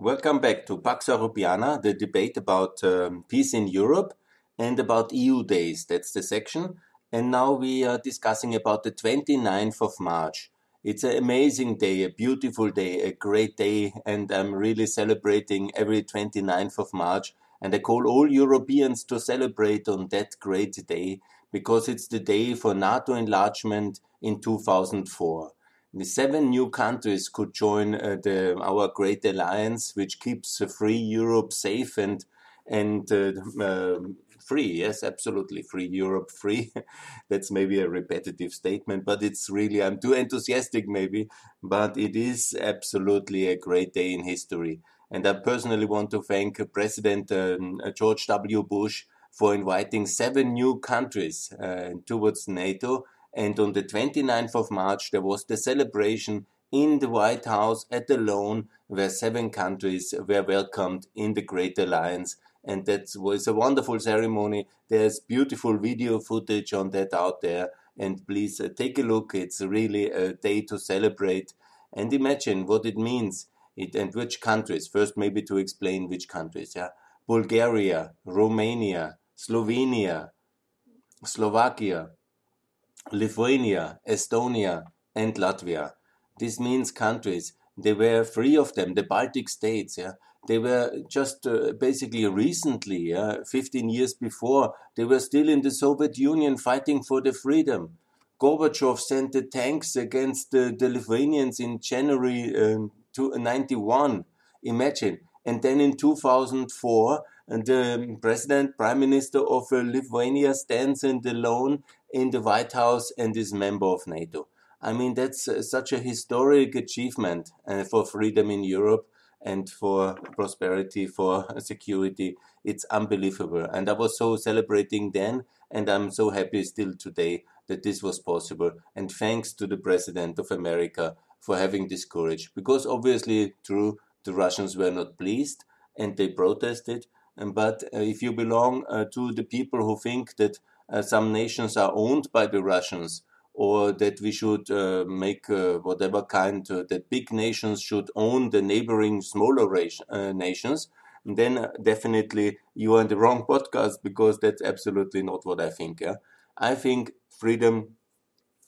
Welcome back to Pax Europiana, the debate about um, peace in Europe and about EU days. That's the section. And now we are discussing about the 29th of March. It's an amazing day, a beautiful day, a great day, and I'm really celebrating every 29th of March. And I call all Europeans to celebrate on that great day because it's the day for NATO enlargement in 2004 the seven new countries could join uh, the, our great alliance, which keeps uh, free Europe safe and and uh, um, free. Yes, absolutely free Europe, free. That's maybe a repetitive statement, but it's really I'm too enthusiastic maybe, but it is absolutely a great day in history. And I personally want to thank President um, George W. Bush for inviting seven new countries uh, towards NATO and on the 29th of March, there was the celebration in the White House at the Lawn, where seven countries were welcomed in the Great Alliance. And that was a wonderful ceremony. There's beautiful video footage on that out there. And please uh, take a look. It's really a day to celebrate and imagine what it means it, and which countries. First, maybe to explain which countries. Yeah, Bulgaria, Romania, Slovenia, Slovakia, Lithuania, Estonia, and Latvia. This means countries. They were three of them, the Baltic states. Yeah, they were just uh, basically recently, yeah, 15 years before, they were still in the Soviet Union fighting for the freedom. Gorbachev sent the tanks against the, the Lithuanians in January um, 91. Imagine. And then in 2004, the president, prime minister of uh, Lithuania stands the alone in the White House and is member of NATO. I mean, that's uh, such a historic achievement uh, for freedom in Europe and for prosperity, for security. It's unbelievable. And I was so celebrating then, and I'm so happy still today that this was possible. And thanks to the President of America for having this courage. Because obviously, true, the Russians were not pleased and they protested. But uh, if you belong uh, to the people who think that uh, some nations are owned by the Russians, or that we should uh, make uh, whatever kind uh, that big nations should own the neighboring smaller nations, then definitely you are in the wrong podcast because that's absolutely not what I think. Yeah? I think freedom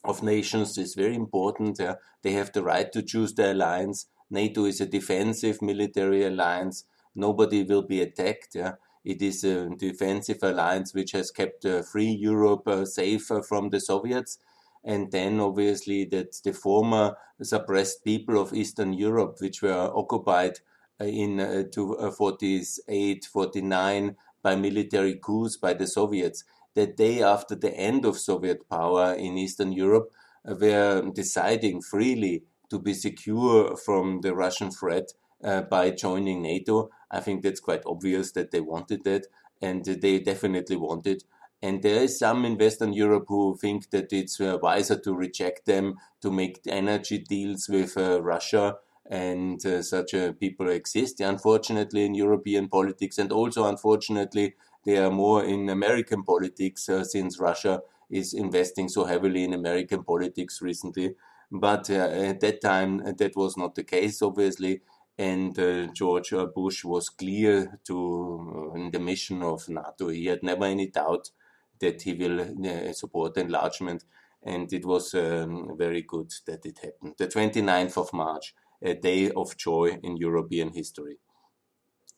of nations is very important. Yeah? They have the right to choose their alliance. NATO is a defensive military alliance. Nobody will be attacked. Yeah? It is a defensive alliance which has kept uh, free Europe uh, safe from the Soviets. And then obviously that the former suppressed people of Eastern Europe, which were occupied uh, in uh, to, 48, 49 by military coups by the Soviets, that day after the end of Soviet power in Eastern Europe uh, were deciding freely to be secure from the Russian threat uh, by joining NATO. I think that's quite obvious that they wanted that, and they definitely wanted. And there is some in Western Europe who think that it's uh, wiser to reject them, to make energy deals with uh, Russia, and uh, such uh, people exist, unfortunately, in European politics, and also, unfortunately, they are more in American politics uh, since Russia is investing so heavily in American politics recently. But at that time, that was not the case, obviously and uh, George Bush was clear to uh, in the mission of NATO. He had never any doubt that he will uh, support enlargement, and it was um, very good that it happened. The 29th of March, a day of joy in European history.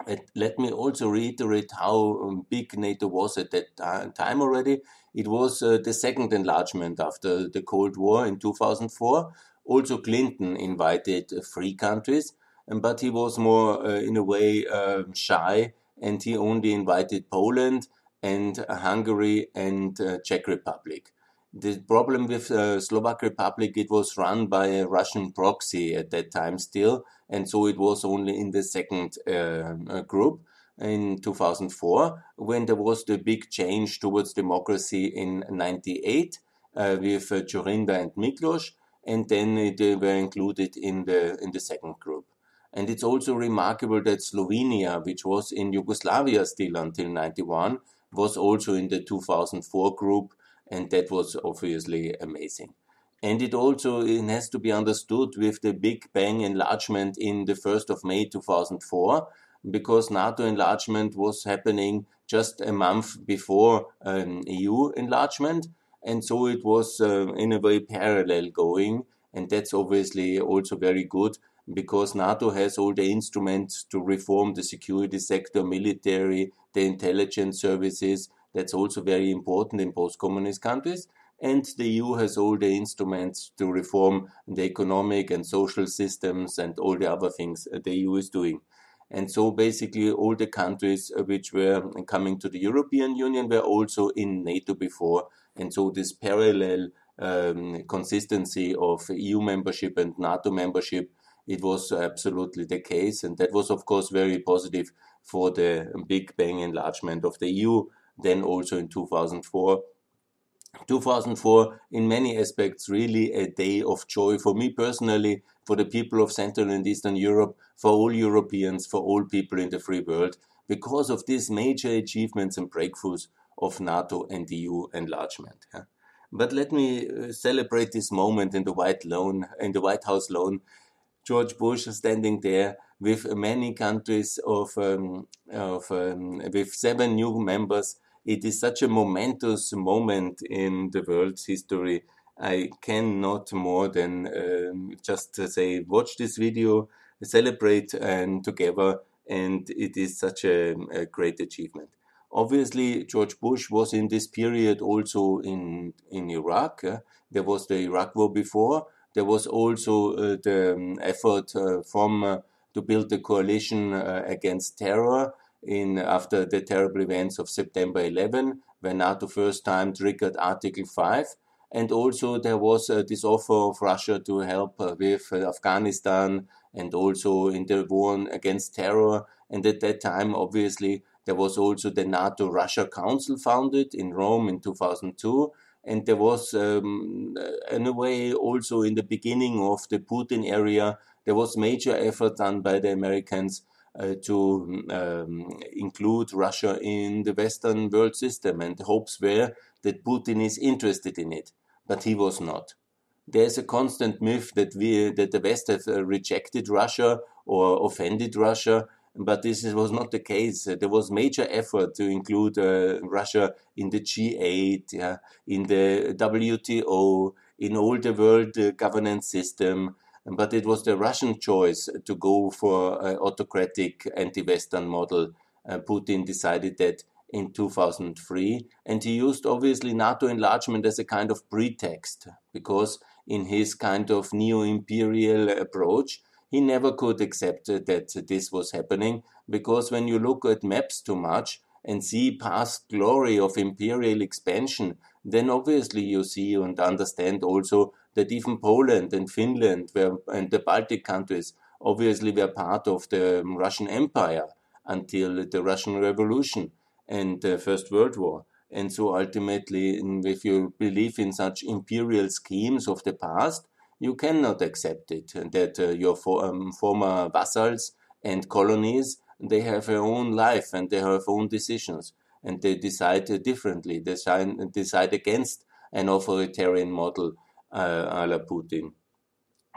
And let me also reiterate how um, big NATO was at that time already. It was uh, the second enlargement after the Cold War in 2004. Also, Clinton invited three countries but he was more, uh, in a way, uh, shy, and he only invited Poland and Hungary and uh, Czech Republic. The problem with uh, Slovak Republic, it was run by a Russian proxy at that time still, and so it was only in the second uh, group in 2004 when there was the big change towards democracy in 98 uh, with uh, Dzurinda and Miklos, and then they were included in the in the second group. And it's also remarkable that Slovenia, which was in Yugoslavia still until 91, was also in the 2004 group, and that was obviously amazing. And it also it has to be understood with the Big Bang enlargement in the 1st of May 2004, because NATO enlargement was happening just a month before um, EU enlargement. And so it was uh, in a way parallel going. And that's obviously also very good because NATO has all the instruments to reform the security sector, military, the intelligence services. That's also very important in post communist countries. And the EU has all the instruments to reform the economic and social systems and all the other things the EU is doing. And so basically all the countries which were coming to the European Union were also in NATO before. And so this parallel um, consistency of EU membership and NATO membership it was absolutely the case. And that was, of course, very positive for the Big Bang enlargement of the EU, then also in 2004. 2004, in many aspects, really a day of joy for me personally, for the people of Central and Eastern Europe, for all Europeans, for all people in the free world, because of these major achievements and breakthroughs of NATO and EU enlargement. But let me uh, celebrate this moment in the White Lawn, in the White House lawn, George Bush standing there with many countries of, um, of um, with seven new members. It is such a momentous moment in the world's history. I cannot more than um, just say, watch this video, celebrate and together, and it is such a, a great achievement. Obviously, George Bush was in this period also in in Iraq. Uh, there was the Iraq War before, there was also uh, the um, effort uh, from uh, to build the coalition against terror in after the terrible events of September 11, when NATO first time triggered Article 5. And also there was uh, this offer of Russia to help uh, with uh, Afghanistan and also in the war against terror. And at that time, obviously, there was also the NATO Russia Council founded in Rome in 2002 and there was, um, in a way, also in the beginning of the Putin area, there was major effort done by the Americans uh, to um, include Russia in the Western world system, and the hopes were that Putin is interested in it, but he was not. There's a constant myth that we that the West has uh, rejected Russia or offended Russia, but this was not the case. There was major effort to include uh, Russia in the G8, yeah, in the WTO, in all the world uh, governance system. But it was the Russian choice to go for an autocratic anti-Western model. Uh, Putin decided that in 2003, and he used obviously NATO enlargement as a kind of pretext because in his kind of neo-imperial approach, he never could accept uh, that this was happening because when you look at maps too much and see past glory of imperial expansion, then obviously you see and understand also that even Poland and Finland were, and the Baltic countries obviously were part of the um, Russian Empire until the Russian Revolution and the First World War. And so ultimately, if you believe in such imperial schemes of the past, you cannot accept it that uh, your for, um, former vassals and colonies they have their own life and they have own decisions and they decide differently. They decide, against an authoritarian model uh, a la Putin.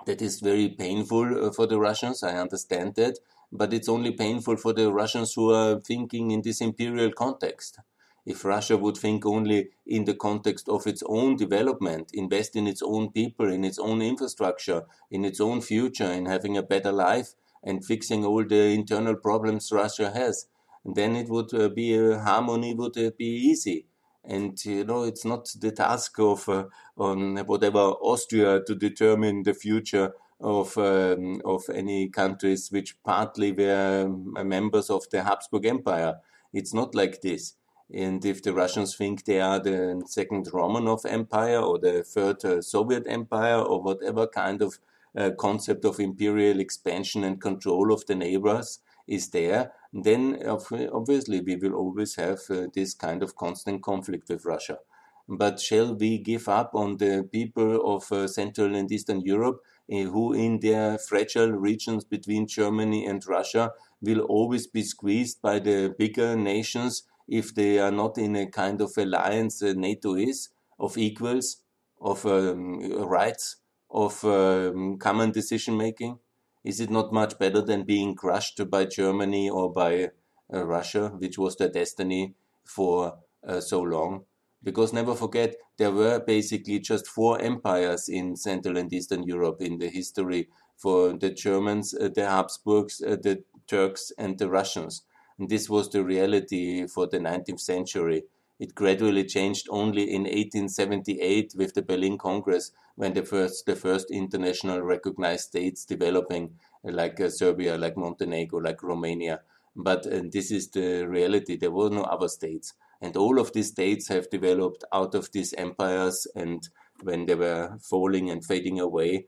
That is very painful uh, for the Russians I understand that but it's only painful for the Russians who are thinking in this imperial context if Russia would think only in the context of its own development, invest in its own people, in its own infrastructure, in its own future, in having a better life and fixing all the internal problems Russia has, then it would uh, be a harmony would uh, be easy. And you know, it's not the task of uh, whatever Austria to determine the future of um, of any countries which partly were members of the Habsburg Empire. It's not like this. And if the Russians think they are the second Romanov Empire or the third uh, Soviet Empire or whatever kind of uh, concept of imperial expansion and control of the neighbors is there, then obviously we will always have uh, this kind of constant conflict with Russia. But shall we give up on the people of uh, Central and Eastern Europe uh, who, in their fragile regions between Germany and Russia, will always be squeezed by the bigger nations? If they are not in a kind of alliance uh, NATO is of equals, of um, rights, of um, common decision making? Is it not much better than being crushed by Germany or by uh, Russia, which was their destiny for uh, so long? Because never forget, there were basically just four empires in Central and Eastern Europe in the history for the Germans, uh, the Habsburgs, uh, the Turks, and the Russians. And this was the reality for the 19th century. It gradually changed only in 1878 with the Berlin Congress, when the first the first international recognized states developing, like uh, Serbia, like Montenegro, like Romania. But uh, this is the reality. There were no other states, and all of these states have developed out of these empires. And when they were falling and fading away,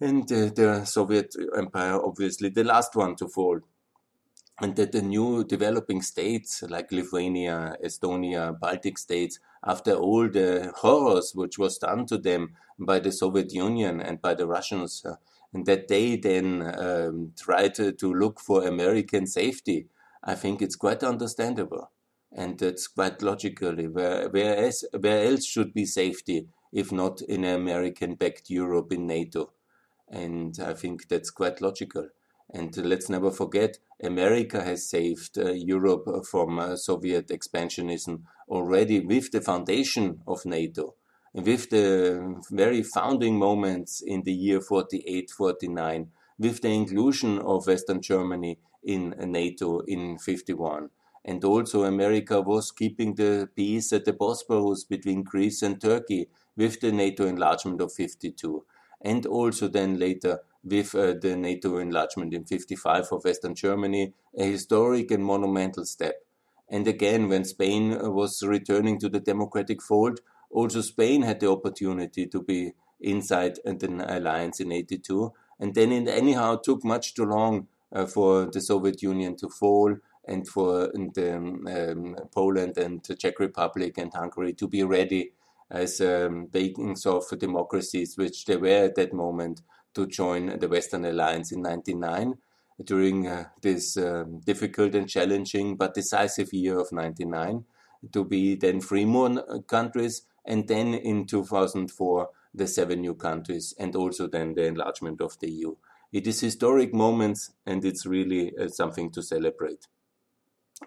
and uh, the Soviet Empire, obviously, the last one to fall and that the new developing states like Lithuania, Estonia, Baltic states, after all the horrors which was done to them by the Soviet Union and by the Russians, uh, and that they then um, tried to, to, look for American safety, I think it's quite understandable. And that's quite logically, where, where, else, where else should be safety if not in American backed Europe in NATO? And I think that's quite logical. And let's never forget, America has saved uh, Europe from uh, Soviet expansionism already with the foundation of NATO, with the very founding moments in the year 48 49, with the inclusion of Western Germany in NATO in 51. And also, America was keeping the peace at the Bosporus between Greece and Turkey with the NATO enlargement of 52. And also, then later, with uh, the NATO enlargement in 55 of Western Germany, a historic and monumental step. And again, when Spain uh, was returning to the democratic fold, also Spain had the opportunity to be inside an alliance in 82. And then it anyhow took much too long uh, for the Soviet Union to fall and for the, um, Poland and the Czech Republic and Hungary to be ready as um, beacons of democracies, which they were at that moment to join the Western Alliance in 99 during uh, this um, difficult and challenging but decisive year of 99 to be then three more countries and then in 2004 the seven new countries and also then the enlargement of the EU. It is historic moments and it's really uh, something to celebrate.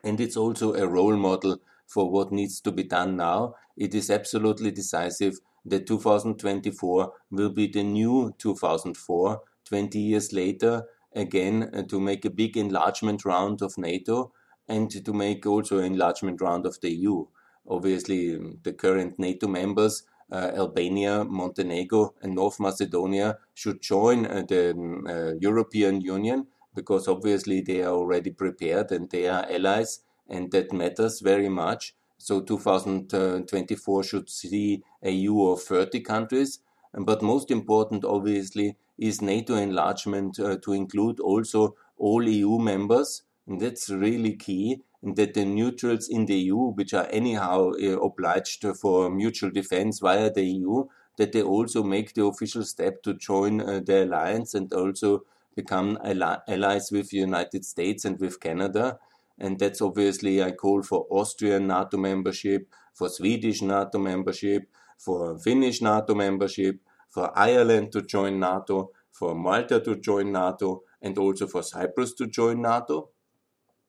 And it's also a role model for what needs to be done now. It is absolutely decisive that 2024 will be the new 2004, 20 years later, again, uh, to make a big enlargement round of NATO and to make also an enlargement round of the EU. Obviously, um, the current NATO members, uh, Albania, Montenegro, and North Macedonia, should join uh, the um, uh, European Union because obviously they are already prepared and they are allies, and that matters very much. So 2024 should see a EU of 30 countries. But most important, obviously, is NATO enlargement uh, to include also all EU members. And that's really key. And that the neutrals in the EU, which are anyhow uh, obliged for mutual defense via the EU, that they also make the official step to join uh, the alliance and also become allies with the United States and with Canada. And that's obviously I call for Austrian NATO membership, for Swedish NATO membership, for Finnish NATO membership, for Ireland to join NATO, for Malta to join NATO, and also for Cyprus to join NATO.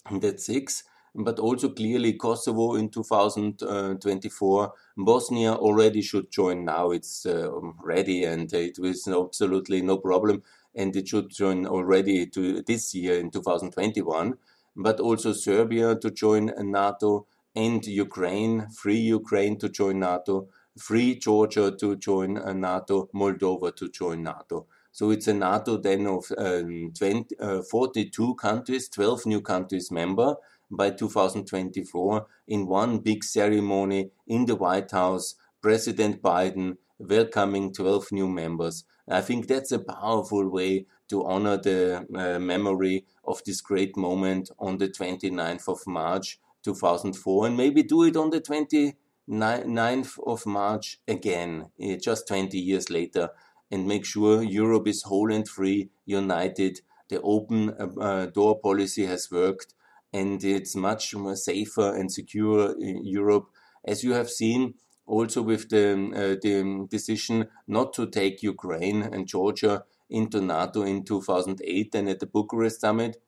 And that's six. But also clearly Kosovo in 2024. Bosnia already should join now. It's uh, ready and it was absolutely no problem. And it should join already to this year in 2021 but also Serbia to join NATO and Ukraine, free Ukraine to join NATO, free Georgia to join NATO, Moldova to join NATO. So it's a NATO then of um, 20, uh, 42 countries, 12 new countries member by 2024 in one big ceremony in the White House. President Biden welcoming 12 new members. I think that's a powerful way to honor the uh, memory of this great moment on the 29th of March 2004 and maybe do it on the 29th of March again, eh, just 20 years later, and make sure Europe is whole and free, united. The open uh, uh door policy has worked and it's much more safer and secure in Europe. As you have seen, also with the, uh, the decision not to take Ukraine and Georgia into NATO in 2008 and at the Bucharest summit.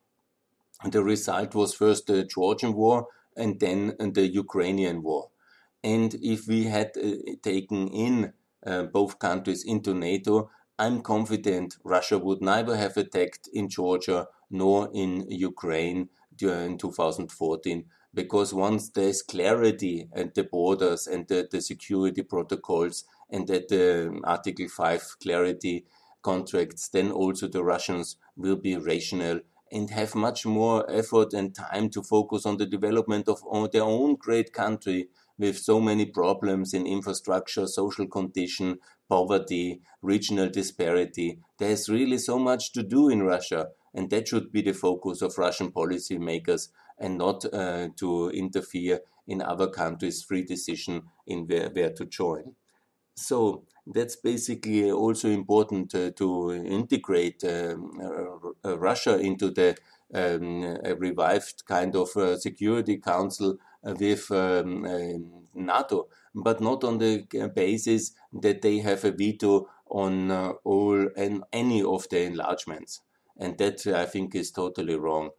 The result was first the Georgian war and then the Ukrainian war. And if we had uh, taken in uh, both countries into NATO, I'm confident Russia would neither have attacked in Georgia nor in Ukraine during 2014 because once there's clarity at the borders and the, the security protocols and that the Article 5 clarity contracts, then also the Russians will be rational and have much more effort and time to focus on the development of their own great country with so many problems in infrastructure, social condition, poverty, regional disparity. There's really so much to do in Russia, and that should be the focus of Russian policymakers and not uh, to interfere in other countries' free decision in where, where to join. So that's basically also important uh, to integrate um, uh, Russia into the um, revived kind of uh, Security Council with um, NATO, but not on the basis that they have a veto on uh, all and any of the enlargements. And that I think is totally wrong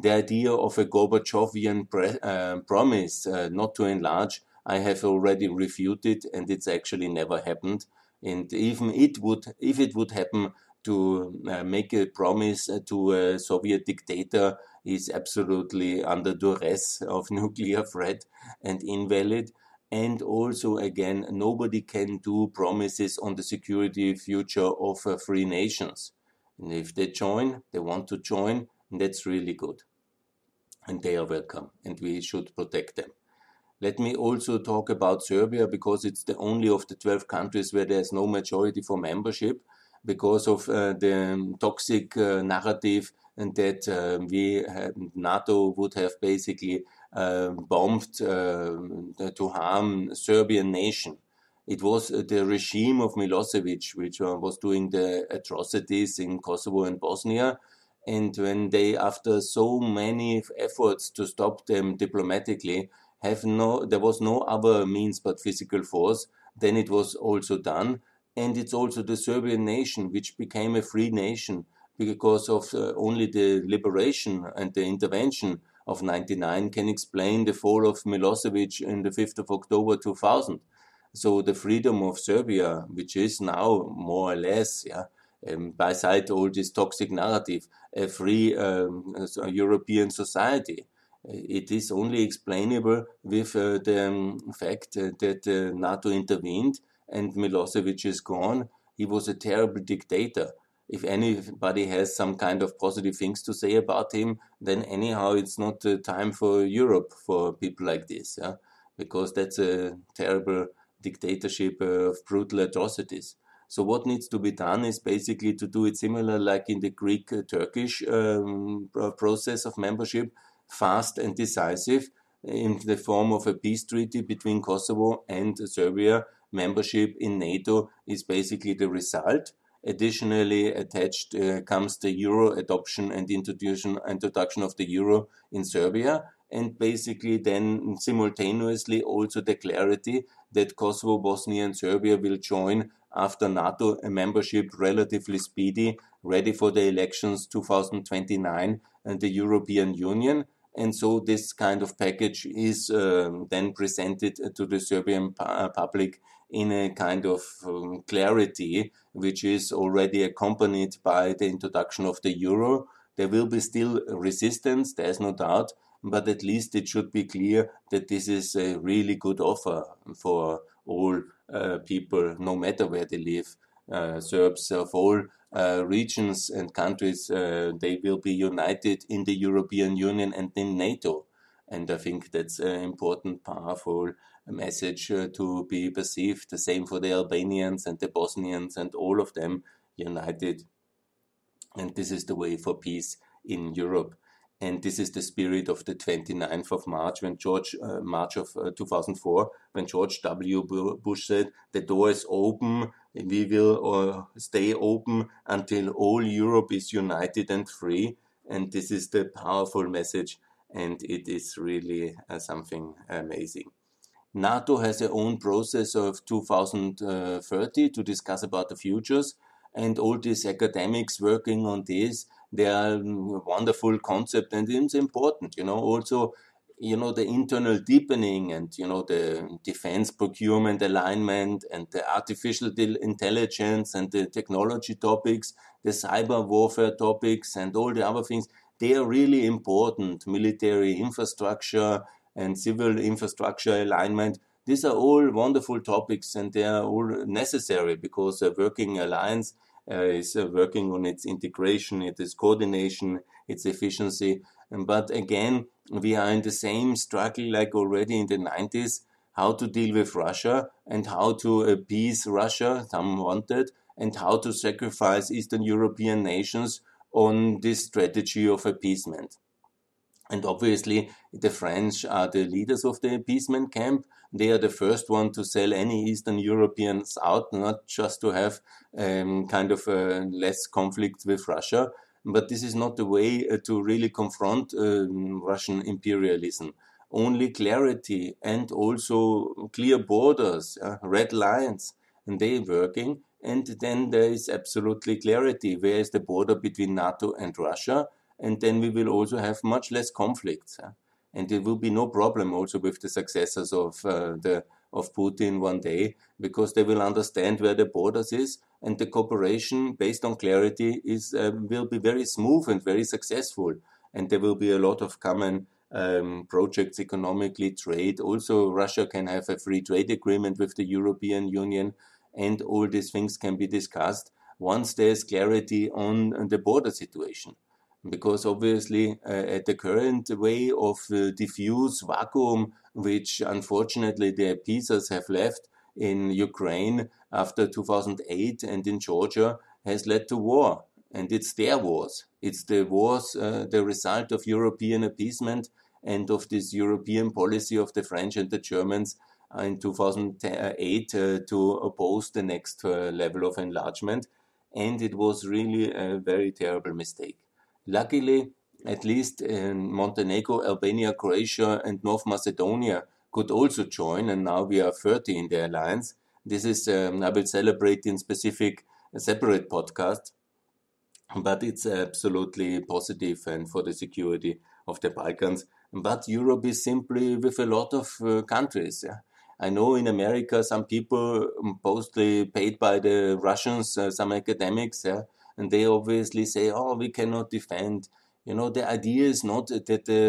the idea of a Gorbachevian uh, promise uh, not to enlarge, I have already refuted, and it's actually never happened. And even it would, if it would happen, to uh, make a promise to a Soviet dictator is absolutely under duress of nuclear threat and invalid. And also, again, nobody can do promises on the security future of uh, free nations. And if they join, they want to join, that's really good and they are welcome and we should protect them. Let me also talk about Serbia because it's the only of the 12 countries where there's no majority for membership because of uh, the toxic uh, narrative and that uh, we NATO would have basically uh, bombed uh, to harm Serbian nation. It was the regime of Milosevic which uh, was doing the atrocities in Kosovo and Bosnia and when they, after so many efforts to stop them diplomatically, have no, there was no other means but physical force, then it was also done. And it's also the Serbian nation, which became a free nation because of uh, only the liberation and the intervention of 99 can explain the fall of Milosevic in the 5th of October 2000. So the freedom of Serbia, which is now more or less, yeah, um, all this toxic narrative, a free um, European society. It is only explainable with uh, the um, fact uh, that uh, NATO intervened and Milosevic is gone. He was a terrible dictator. If anybody has some kind of positive things to say about him, then anyhow, it's not the time for Europe for people like this, yeah? because that's a terrible dictatorship of brutal atrocities. So what needs to be done is basically to do it similar like in the Greek-Turkish um, process of membership, fast and decisive in the form of a peace treaty between Kosovo and Serbia. Membership in NATO is basically the result. Additionally, attached uh, comes the euro adoption and introduction, introduction of the euro in Serbia, and basically then simultaneously also the clarity that Kosovo, Bosnia, and Serbia will join after NATO a membership relatively speedy, ready for the elections 2029 and the European Union. And so this kind of package is um, then presented to the Serbian uh, public in a kind of um, clarity, which is already accompanied by the introduction of the euro. There will be still resistance, there's no doubt, but at least it should be clear that this is a really good offer for all uh, people, no matter where they live. Uh, Serbs of all uh, regions and countries, they will be united in the European Union and in NATO. And I think that's an important, powerful message to be perceived. The same for the Albanians and the Bosnians and all of them united. And this is the way for peace in Europe. And this is the spirit of the 29th of March, when George, uh, March of uh, 2004, when George W. Bush said, the door is open, we will uh, stay open until all Europe is united and free. And this is the powerful message, and it is really uh, something amazing. NATO has their own process of 2030 to discuss about the futures, and all these academics working on this, they are wonderful concept and it's important, you know. Also, you know, the internal deepening and, you know, the defense procurement alignment and the artificial intelligence and the technology topics, the cyber warfare topics and all the other things, they are really important. Military infrastructure and civil infrastructure alignment. These are all wonderful topics and they are all necessary because a working alliance is uh, working on its integration, its coordination, its efficiency. But again, we are in the same struggle like already in the 90s how to deal with Russia and how to appease Russia, some wanted, and how to sacrifice Eastern European nations on this strategy of appeasement. And obviously, the French are the leaders of the appeasement camp. They are the first one to sell any Eastern Europeans out, not just to have um, kind of uh, less conflict with Russia. But this is not the way uh, to really confront um, Russian imperialism. Only clarity and also clear borders, uh, red lines, and they working. And then there is absolutely clarity. Where is the border between NATO and Russia? and then we will also have much less conflicts. And there will be no problem also with the successors of uh, the of Putin one day because they will understand where the borders is and the cooperation based on clarity is uh, will be very smooth and very successful. And there will be a lot of common um, projects economically trade. Also Russia can have a free trade agreement with the European Union and all these things can be discussed once there's clarity on, on the border situation because obviously uh, at the current way of uh, diffuse vacuum, which unfortunately the appeasers have left in Ukraine after 2008 and in Georgia, has led to war. And it's their wars. It's the wars, uh, the result of European appeasement and of this European policy of the French and the Germans in 2008 uh, to oppose the next uh, level of enlargement. And it was really a very terrible mistake. Luckily, at least in Montenegro, Albania, Croatia, and North Macedonia could also join, and now we are 30 in the alliance. This is, um, I will celebrate in specific, a separate podcast, but it's absolutely positive and for the security of the Balkans. But Europe is simply with a lot of uh, countries. Yeah? I know in America some people, mostly paid by the Russians, uh, some academics, yeah, and they obviously say, "Oh, we cannot defend." You know, the idea is not that the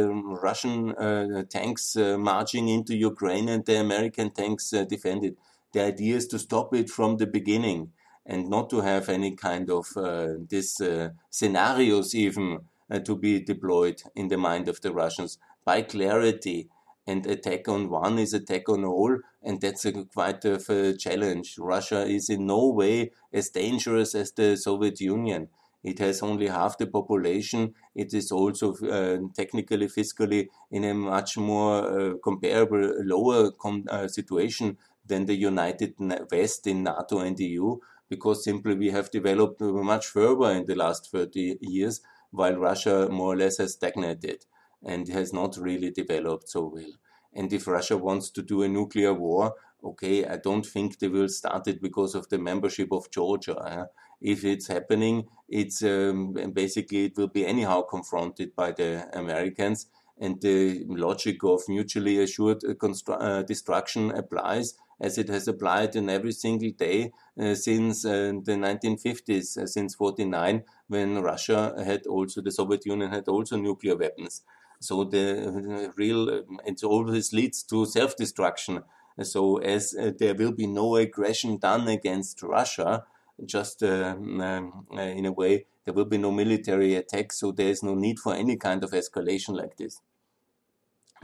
Russian uh, tanks uh, marching into Ukraine and the American tanks uh, defend it. The idea is to stop it from the beginning and not to have any kind of uh, these uh, scenarios even uh, to be deployed in the mind of the Russians by clarity and attack on one is attack on all, and that's a quite of a challenge. Russia is in no way as dangerous as the Soviet Union. It has only half the population. It is also uh, technically, fiscally, in a much more uh, comparable, lower com- uh, situation than the United West in NATO and EU, because simply we have developed much further in the last 30 years, while Russia more or less has stagnated and has not really developed so well. And if Russia wants to do a nuclear war, okay, I don't think they will start it because of the membership of Georgia. Uh, if it's happening, it's um, basically it will be anyhow confronted by the Americans, and the logic of mutually assured uh, uh, destruction applies as it has applied in every single day uh, since uh, the 1950s, uh, since 49, when Russia had also the Soviet Union had also nuclear weapons. So the real, it always leads to self-destruction. So as uh, there will be no aggression done against Russia, just uh, um, uh, in a way, there will be no military attack. So there is no need for any kind of escalation like this.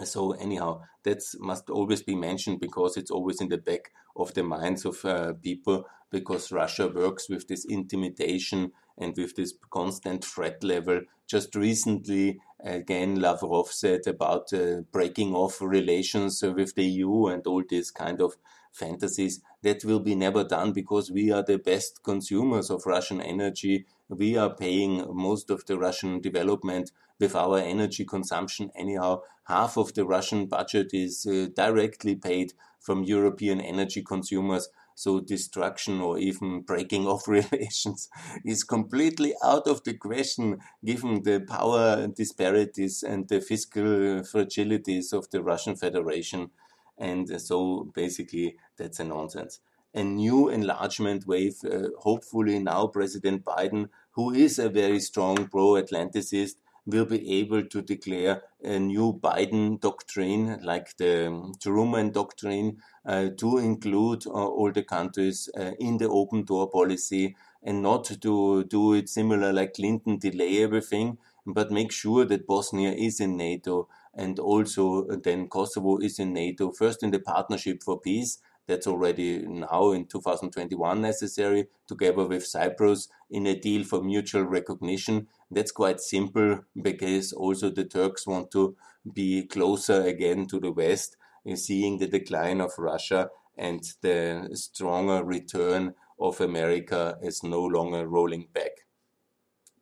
So anyhow, that must always be mentioned because it's always in the back of the minds of uh, people because Russia works with this intimidation and with this constant threat level. Just recently, again, Lavrov said about uh, breaking off relations with the EU and all these kind of fantasies. That will be never done because we are the best consumers of Russian energy. We are paying most of the Russian development with our energy consumption. Anyhow, half of the Russian budget is uh, directly paid from European energy consumers. So destruction or even breaking of relations is completely out of the question given the power disparities and the fiscal fragilities of the Russian Federation. And so basically that's a nonsense. A new enlargement wave, uh, hopefully now President Biden, who is a very strong pro-Atlanticist, will be able to declare a new Biden doctrine, like the Truman doctrine, uh, to include uh, all the countries uh, in the open door policy and not to do it similar like Clinton, delay everything, but make sure that Bosnia is in NATO and also then Kosovo is in NATO, first in the Partnership for Peace. That's already now in 2021 necessary, together with Cyprus, in a deal for mutual recognition that's quite simple because also the Turks want to be closer again to the West, seeing the decline of Russia and the stronger return of America is no longer rolling back.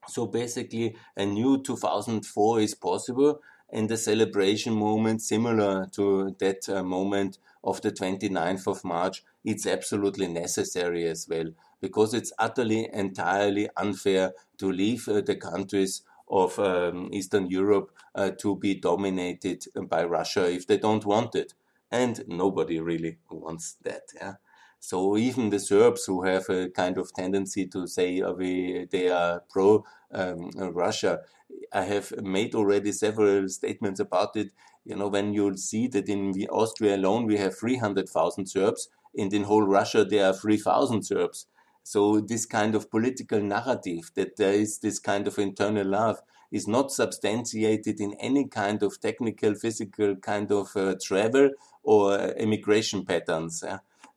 So basically, a new 2004 is possible, and the celebration moment, similar to that uh, moment of the 29th of March, it's absolutely necessary as well because it's utterly, entirely unfair to leave uh, the countries of um, Eastern Europe uh, to be dominated by Russia if they don't want it. And nobody really wants that. Yeah? So even the Serbs who have a kind of tendency to say uh, we, they are pro um, Russia, I have made already several statements about it. You know, when you see that in Austria alone we have 300,000 Serbs, and in whole Russia there are 3,000 Serbs. So this kind of political narrative that there is this kind of internal love is not substantiated in any kind of technical, physical kind of uh, travel or immigration patterns.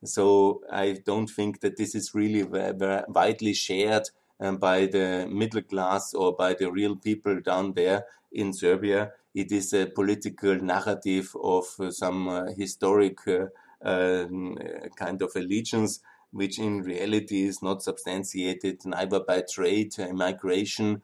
So I don't think that this is really widely shared um, by the middle class or by the real people down there in Serbia. It is a political narrative of uh, some uh, historic uh, um, kind of allegiance which in reality is not substantiated neither by trade, migration,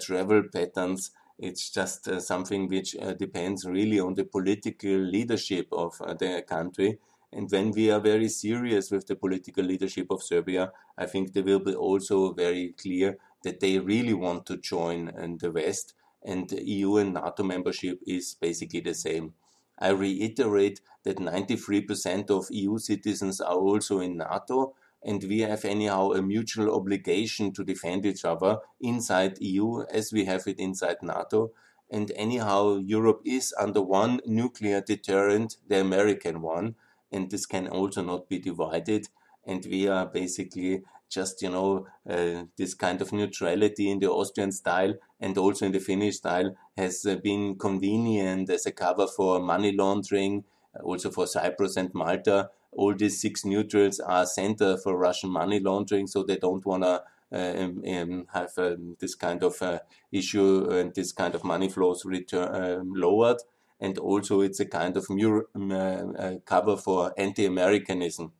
travel patterns. It's just something which depends really on the political leadership of the country. And when we are very serious with the political leadership of Serbia, I think they will be also very clear that they really want to join in the West. And EU and NATO membership is basically the same. I reiterate that 93% of EU citizens are also in NATO, and we have anyhow a mutual obligation to defend each other inside EU as we have it inside NATO. And anyhow, Europe is under one nuclear deterrent, the American one, and this can also not be divided. And we are basically just, you know, uh, this kind of neutrality in the Austrian style and also in the Finnish style has uh, been convenient as a cover for money laundering, also for Cyprus and Malta. All these six neutrals are center for Russian money laundering, so they don't want to uh, um, um, have um, this kind of uh, issue and this kind of money flows return, um, lowered. And also, it's a kind of um, uh, uh, cover for anti-Americanism,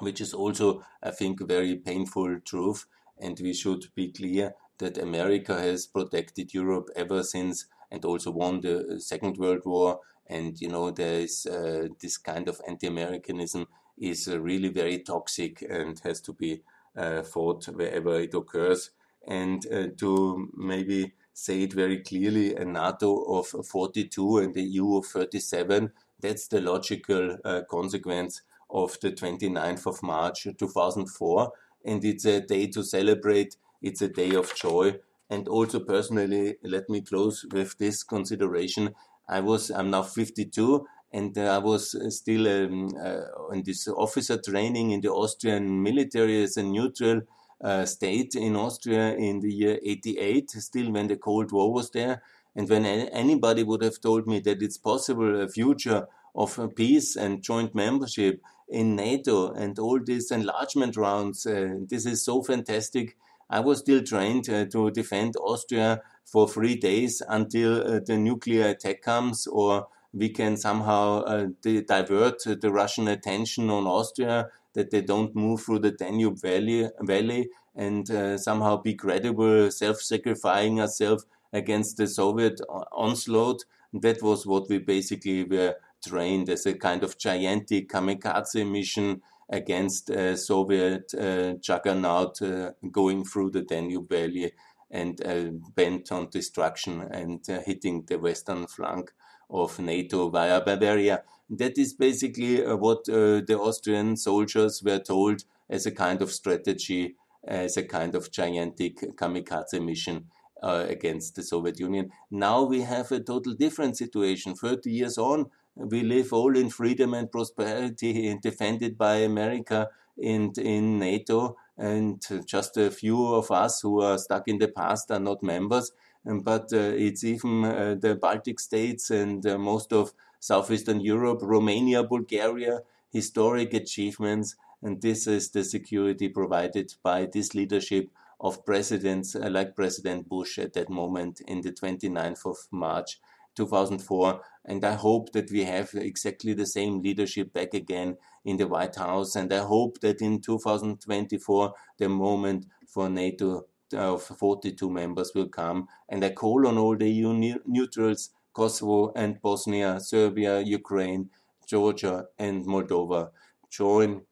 which is also, I think, a very painful truth. And we should be clear that America has protected Europe ever since and also won the Second World War. And, you know, there is uh, this kind of anti Americanism is uh, really very toxic and has to be uh, fought wherever it occurs. And uh, to maybe say it very clearly, a NATO of 42 and the EU of 37, that's the logical uh, consequence of the 29th of March 2004. And it's a day to celebrate it's a day of joy. And also personally, let me close with this consideration. I was, I'm now 52 and uh, I was still um, uh, in this officer training in the Austrian military as a neutral uh, state in Austria in the year 88, still when the Cold War was there. And when anybody would have told me that it's possible a future of peace and joint membership in NATO and all these enlargement rounds, uh, this is so fantastic I was still trained uh, to defend Austria for three days until uh, the nuclear attack comes, or we can somehow uh, divert the Russian attention on Austria, that they don't move through the Danube Valley, valley and uh, somehow be credible, self-sacrificing ourselves against the Soviet onslaught. That was what we basically were trained as a kind of gigantic kamikaze mission against a Soviet uh, juggernaut uh, going through the Danube Valley and uh, bent on destruction and uh, hitting the western flank of NATO via Bavaria. That is basically uh, what uh, the Austrian soldiers were told as a kind of strategy, as a kind of gigantic kamikaze mission. Uh, against the Soviet Union. Now we have a total different situation. 30 years on, we live all in freedom and prosperity and defended by America and in NATO. And just a few of us who are stuck in the past are not members. But uh, it's even uh, the Baltic states and uh, most of Southeastern Europe, Romania, Bulgaria, historic achievements. And this is the security provided by this leadership of presidents like President Bush at that moment in the 29th of March 2004. And I hope that we have exactly the same leadership back again in the White House. And I hope that in 2024, the moment for NATO uh, of 42 members will come. And I call on all the EU neutrals Kosovo and Bosnia, Serbia, Ukraine, Georgia, and Moldova. Join.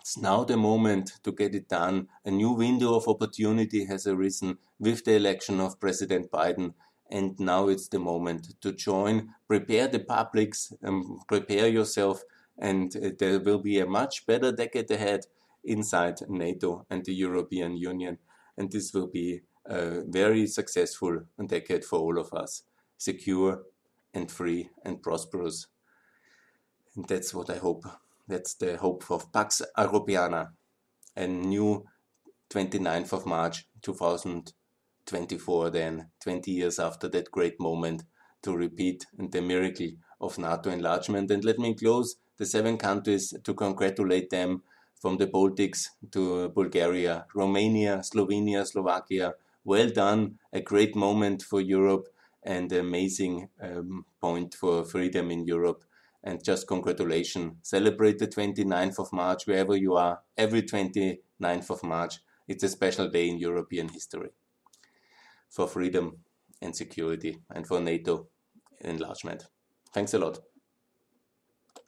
It's now the moment to get it done. A new window of opportunity has arisen with the election of President Biden. And now it's the moment to join, prepare the publics, um, prepare yourself, and uh, there will be a much better decade ahead inside NATO and the European Union. And this will be a very successful decade for all of us secure and free and prosperous. And that's what I hope. That's the hope of Pax Europiana, a new 29th of March 2024, then 20 years after that great moment to repeat the miracle of NATO enlargement. And let me close the seven countries to congratulate them from the Baltics to Bulgaria, Romania, Slovenia, Slovakia. Well done, a great moment for Europe and amazing um, point for freedom in Europe. And just congratulations. Celebrate the 29th of March wherever you are, every 29th of March. It's a special day in European history for freedom and security and for NATO enlargement. Thanks a lot.